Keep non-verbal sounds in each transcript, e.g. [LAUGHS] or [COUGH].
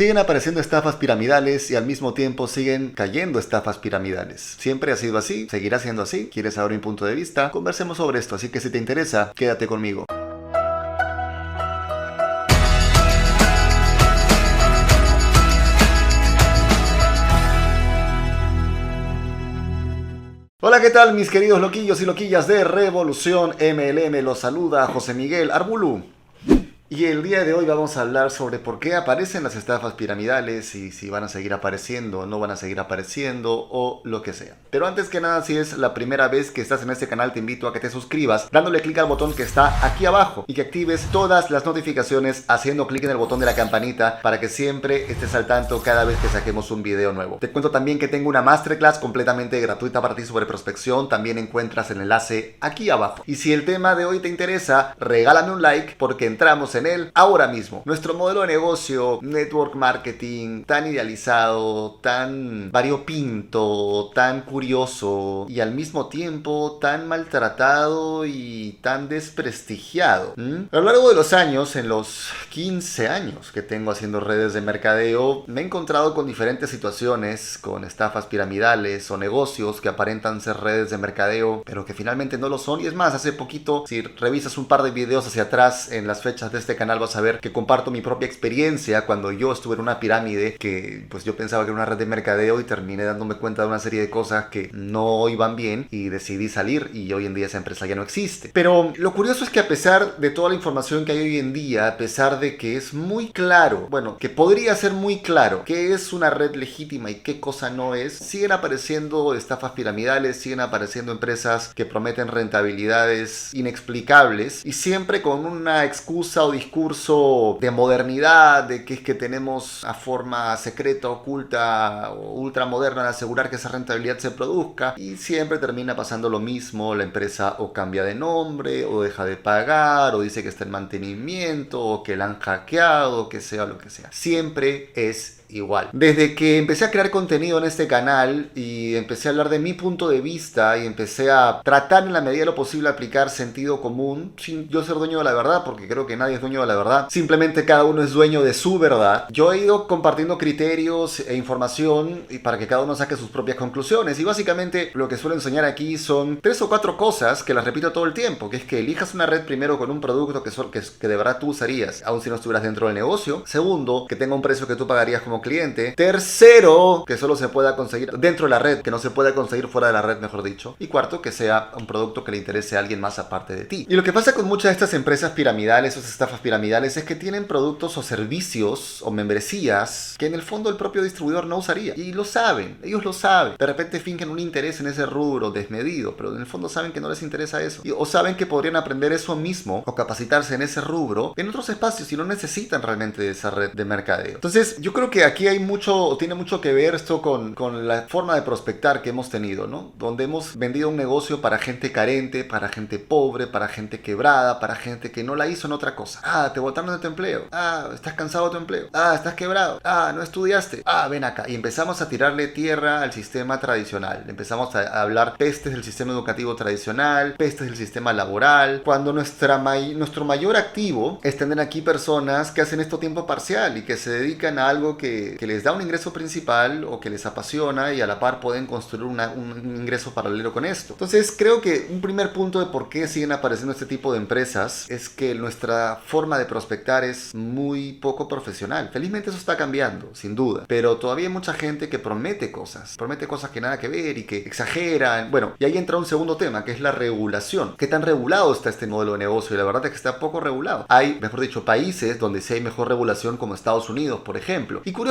Siguen apareciendo estafas piramidales y al mismo tiempo siguen cayendo estafas piramidales. Siempre ha sido así, seguirá siendo así. ¿Quieres saber mi punto de vista? Conversemos sobre esto, así que si te interesa, quédate conmigo. Hola, ¿qué tal mis queridos loquillos y loquillas de Revolución MLM? Los saluda José Miguel Arbulú. Y el día de hoy vamos a hablar sobre por qué aparecen las estafas piramidales y si van a seguir apareciendo o no van a seguir apareciendo o lo que sea. Pero antes que nada, si es la primera vez que estás en este canal, te invito a que te suscribas dándole clic al botón que está aquí abajo y que actives todas las notificaciones haciendo clic en el botón de la campanita para que siempre estés al tanto cada vez que saquemos un video nuevo. Te cuento también que tengo una masterclass completamente gratuita para ti sobre prospección, también encuentras el enlace aquí abajo. Y si el tema de hoy te interesa, regálame un like porque entramos en él ahora mismo. Nuestro modelo de negocio, network marketing, tan idealizado, tan variopinto, tan curioso y al mismo tiempo tan maltratado y tan desprestigiado. A lo largo de los años, en los 15 años que tengo haciendo redes de mercadeo, me he encontrado con diferentes situaciones, con estafas piramidales o negocios que aparentan ser redes de mercadeo, pero que finalmente no lo son. Y es más, hace poquito, si revisas un par de videos hacia atrás en las fechas de este canal vas a ver que comparto mi propia experiencia cuando yo estuve en una pirámide que pues yo pensaba que era una red de mercadeo y terminé dándome cuenta de una serie de cosas que no iban bien y decidí salir y hoy en día esa empresa ya no existe. Pero lo curioso es que a pesar de toda la información que hay hoy en día, a pesar de que es muy claro, bueno, que podría ser muy claro qué es una red legítima y qué cosa no es, siguen apareciendo estafas piramidales, siguen apareciendo empresas que prometen rentabilidades inexplicables y siempre con una excusa o discurso de modernidad, de que es que tenemos a forma secreta, oculta o ultramoderna de asegurar que esa rentabilidad se produzca y siempre termina pasando lo mismo, la empresa o cambia de nombre o deja de pagar o dice que está en mantenimiento o que la han hackeado o que sea lo que sea. Siempre es igual. Desde que empecé a crear contenido en este canal y empecé a hablar de mi punto de vista y empecé a tratar en la medida de lo posible aplicar sentido común sin yo ser dueño de la verdad, porque creo que nadie es dueño de la verdad. Simplemente cada uno es dueño de su verdad. Yo he ido compartiendo criterios e información para que cada uno saque sus propias conclusiones. Y básicamente lo que suelo enseñar aquí son tres o cuatro cosas que las repito todo el tiempo, que es que elijas una red primero con un producto que, que, que de verdad tú usarías, aun si no estuvieras dentro del negocio. Segundo, que tenga un precio que tú pagarías como cliente. Tercero, que solo se pueda conseguir dentro de la red, que no se pueda conseguir fuera de la red, mejor dicho. Y cuarto, que sea un producto que le interese a alguien más aparte de ti. Y lo que pasa con muchas de estas empresas piramidales o estafas piramidales es que tienen productos o servicios o membresías que en el fondo el propio distribuidor no usaría. Y lo saben, ellos lo saben. De repente fingen un interés en ese rubro desmedido, pero en el fondo saben que no les interesa eso. o saben que podrían aprender eso mismo o capacitarse en ese rubro en otros espacios y no necesitan realmente esa red de mercadeo. Entonces, yo creo que aquí hay mucho, tiene mucho que ver esto con, con la forma de prospectar que hemos tenido, ¿no? Donde hemos vendido un negocio para gente carente, para gente pobre, para gente quebrada, para gente que no la hizo en otra cosa. Ah, te botaron de tu empleo. Ah, estás cansado de tu empleo. Ah, estás quebrado. Ah, no estudiaste. Ah, ven acá. Y empezamos a tirarle tierra al sistema tradicional. Empezamos a hablar pestes del sistema educativo tradicional, pestes del sistema laboral, cuando nuestra nuestro mayor activo es tener aquí personas que hacen esto tiempo parcial y que se dedican a algo que, que les da un ingreso principal o que les apasiona y a la par pueden construir un ingreso paralelo con esto. Entonces creo que un primer punto de por qué siguen apareciendo este tipo de empresas es que nuestra forma de prospectar es muy poco profesional. Felizmente eso está cambiando, sin duda, pero todavía hay mucha gente que promete cosas, promete cosas que nada que ver y que exageran. Bueno, y ahí entra un segundo tema, que es la regulación. ¿Qué tan regulado está este modelo de negocio? Y la verdad es que está poco regulado. Hay, mejor dicho, países donde sí hay mejor regulación como Estados Unidos, por ejemplo. Y curiosamente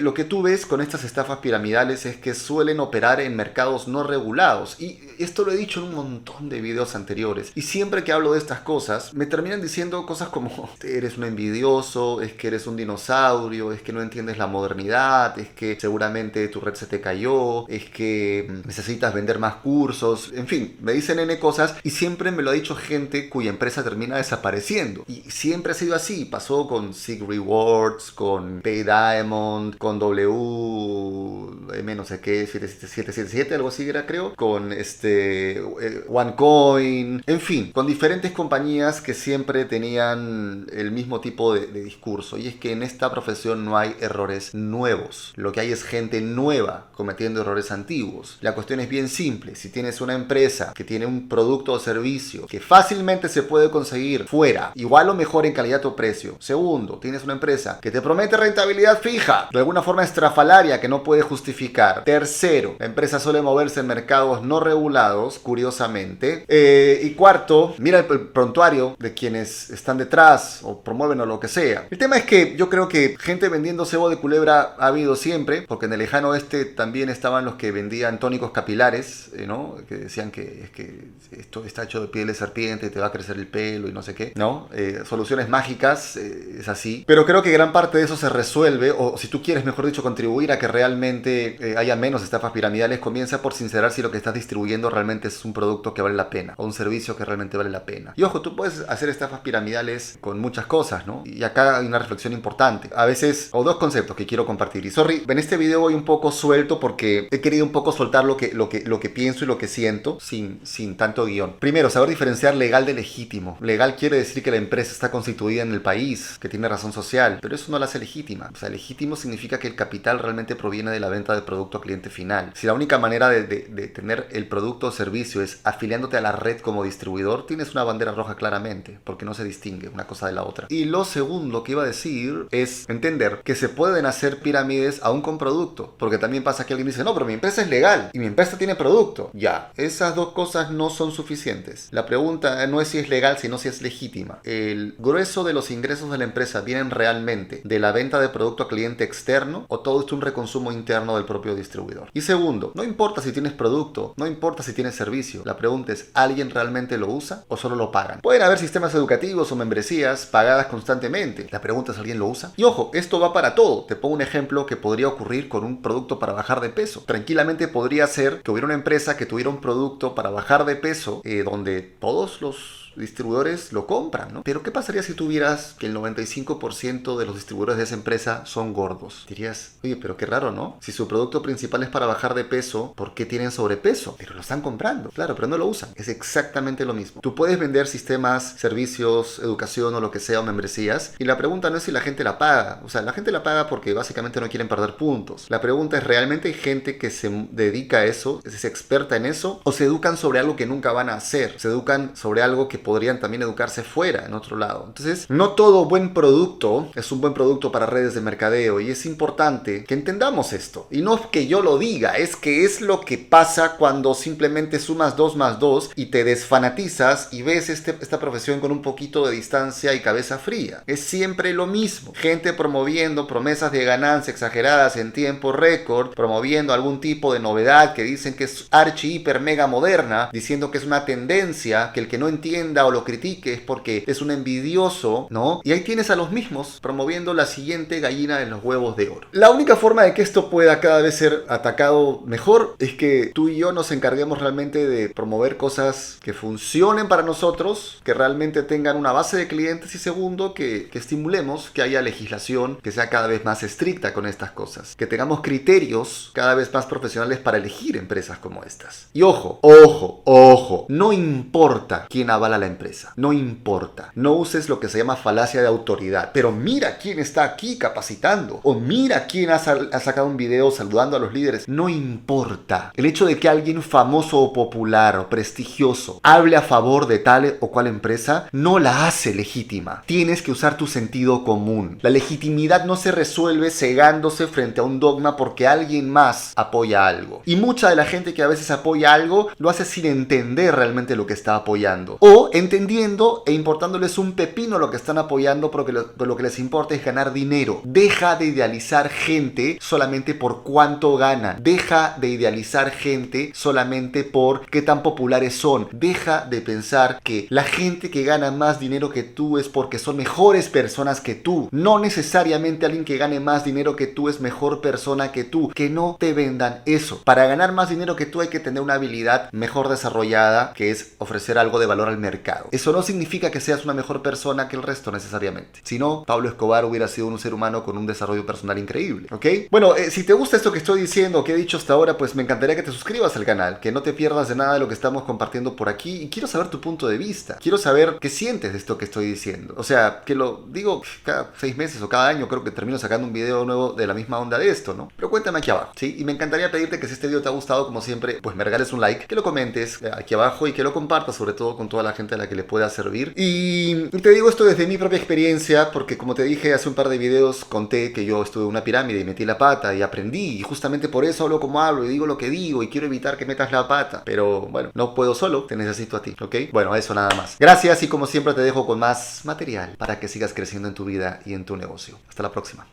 lo que tú ves con estas estafas piramidales es que suelen operar en mercados no regulados. Y esto lo he dicho en un montón de videos anteriores. Y siempre que hablo de estas cosas, me terminan diciendo cosas como, [LAUGHS] eres un envidioso, es que eres un dinosaurio, es que no entiendes la modernidad, es que seguramente tu red se te cayó, es que necesitas vender más cursos, en fin, me dicen N cosas y siempre me lo ha dicho gente cuya empresa termina desapareciendo. Y siempre ha sido así, pasó con Sig Rewards, con Pay Diamond, con W, M no sé qué, 7777, algo así era creo, con este eh, OneCoin, en fin, con diferentes compañías que siempre tenían el mismo tipo de, de discurso. Y es que en esta profesión no hay errores nuevos, lo que hay es gente nueva cometiendo errores antiguos. La cuestión es bien simple, si tienes una empresa que tiene un producto o servicio que fácilmente se puede conseguir fuera, igual o mejor en calidad o precio. Segundo, tienes una empresa que te promete rentabilidad de alguna forma estrafalaria que no puede justificar. Tercero, la empresa suele moverse en mercados no regulados, curiosamente. Eh, y cuarto, mira el prontuario de quienes están detrás o promueven o lo que sea. El tema es que yo creo que gente vendiendo cebo de culebra ha habido siempre, porque en el lejano oeste también estaban los que vendían tónicos capilares, eh, ¿no? Que decían que, es que esto está hecho de piel de serpiente, te va a crecer el pelo y no sé qué, ¿no? Eh, soluciones mágicas, es así. Pero creo que gran parte de eso se resuelve, o si tú quieres, mejor dicho, contribuir a que realmente haya menos estafas piramidales, comienza por sincerar si lo que estás distribuyendo realmente es un producto que vale la pena, o un servicio que realmente vale la pena. Y ojo, tú puedes hacer estafas piramidales con muchas cosas, ¿no? Y acá hay una reflexión importante. A veces, o dos conceptos que quiero compartir. Y sorry, en este video voy un poco suelto porque he querido un poco soltar lo que, lo que, lo que pienso y lo que siento sin, sin tanto guion. Primero, saber diferenciar legal de legítimo. Legal quiere decir que la empresa está constituida en el país, que tiene razón social, pero eso no la hace legítima. O sea, significa que el capital realmente proviene de la venta de producto a cliente final. Si la única manera de, de tener el producto o servicio es afiliándote a la red como distribuidor, tienes una bandera roja claramente, porque no se distingue una cosa de la otra. Y lo segundo que iba a decir es entender que se pueden hacer pirámides aún con producto, porque también pasa que alguien dice, no, pero mi empresa es legal y mi empresa tiene producto. Ya, esas dos cosas no son suficientes. La pregunta no es si es legal, sino si es legítima. El grueso de los ingresos de la empresa vienen realmente de la venta de producto a cliente externo o todo es un reconsumo interno del propio distribuidor. Y segundo, no importa si tienes producto, no importa si tienes servicio. La pregunta es, ¿alguien realmente lo usa o solo lo pagan? Pueden haber sistemas educativos o membresías pagadas constantemente. La pregunta es, ¿alguien lo usa? Y ojo, esto va para todo. Te pongo un ejemplo que podría ocurrir con un producto para bajar de peso. Tranquilamente podría ser que hubiera una empresa que tuviera un producto para bajar de peso eh, donde todos los distribuidores lo compran, ¿no? Pero ¿qué pasaría si tuvieras que el 95% de los distribuidores de esa empresa son gordos? Dirías, oye, pero qué raro, ¿no? Si su producto principal es para bajar de peso, ¿por qué tienen sobrepeso? Pero lo están comprando, claro, pero no lo usan. Es exactamente lo mismo. Tú puedes vender sistemas, servicios, educación o lo que sea, o membresías, y la pregunta no es si la gente la paga. O sea, la gente la paga porque básicamente no quieren perder puntos. La pregunta es, ¿realmente hay gente que se dedica a eso, es experta en eso, o se educan sobre algo que nunca van a hacer? Se educan sobre algo que podrían también educarse fuera, en otro lado. Entonces, no todo buen producto es un buen producto para redes de mercadeo y es importante que entendamos esto. Y no es que yo lo diga, es que es lo que pasa cuando simplemente sumas 2 más 2 y te desfanatizas y ves este, esta profesión con un poquito de distancia y cabeza fría. Es siempre lo mismo. Gente promoviendo promesas de ganancia exageradas en tiempo récord, promoviendo algún tipo de novedad que dicen que es archi, hiper, mega moderna, diciendo que es una tendencia, que el que no entienda o lo critique es porque es un envidioso, ¿no? Y ahí tienes a los mismos promoviendo la siguiente gallina en los huevos de oro. La única forma de que esto pueda cada vez ser atacado mejor es que tú y yo nos encarguemos realmente de promover cosas que funcionen para nosotros, que realmente tengan una base de clientes y segundo, que, que estimulemos que haya legislación que sea cada vez más estricta con estas cosas, que tengamos criterios cada vez más profesionales para elegir empresas como estas. Y ojo, ojo, ojo, no importa quién avala la empresa. No importa. No uses lo que se llama falacia de autoridad. Pero mira quién está aquí capacitando. O mira quién ha, sacado un video saludando a los líderes. No importa. El hecho de que alguien famoso o popular o prestigioso hable a favor de tal o cual empresa no la hace legítima. Tienes que usar tu sentido común. La legitimidad no se resuelve cegándose frente a un dogma porque alguien más apoya algo. Y mucha de la gente que a veces apoya algo lo hace sin entender realmente lo que está apoyando. O entendiendo e importándoles un pepino lo que están apoyando porque lo, lo, que les importa es ganar dinero. Deja de idealizar gente solamente por cuánto ganan. Deja de idealizar gente solamente por qué tan populares son. Deja de pensar que la gente que gana más dinero que tú es porque son mejores personas que tú. No necesariamente alguien que gane más dinero que tú es mejor persona que tú. Que no te vendan eso. Para ganar más dinero que tú hay que tener una habilidad mejor desarrollada que es ofrecer algo de valor al mercado mercado. Eso no significa que seas una mejor persona que el resto necesariamente. Si no, Pablo Escobar hubiera sido un ser humano con un desarrollo personal increíble, ¿ok? Bueno, eh, si te gusta esto que estoy diciendo, que he dicho hasta ahora, pues me encantaría que te suscribas al canal, que no te pierdas de nada de lo que estamos compartiendo por aquí y quiero saber tu punto de vista. Quiero saber qué sientes de esto que estoy diciendo. O sea, que lo digo cada seis meses o cada año, creo que termino sacando un video nuevo de la misma onda de esto, ¿no? Pero cuéntame aquí abajo, ¿sí? Y me encantaría pedirte que si este video te ha gustado, como siempre, pues me regales un like, que lo comentes eh, aquí abajo y que lo compartas, sobre todo con toda la a la que le pueda servir. Y te digo esto desde mi propia experiencia, porque como te dije hace un par de videos, conté que yo estuve en una pirámide y metí la pata y aprendí, y justamente por eso hablo como hablo y digo lo que digo y quiero evitar que metas la pata. Pero bueno, no puedo solo, te necesito a ti, ¿ok? Bueno, eso nada más. Gracias y como siempre te dejo con más material para que sigas creciendo en tu vida y en tu negocio. Hasta la próxima.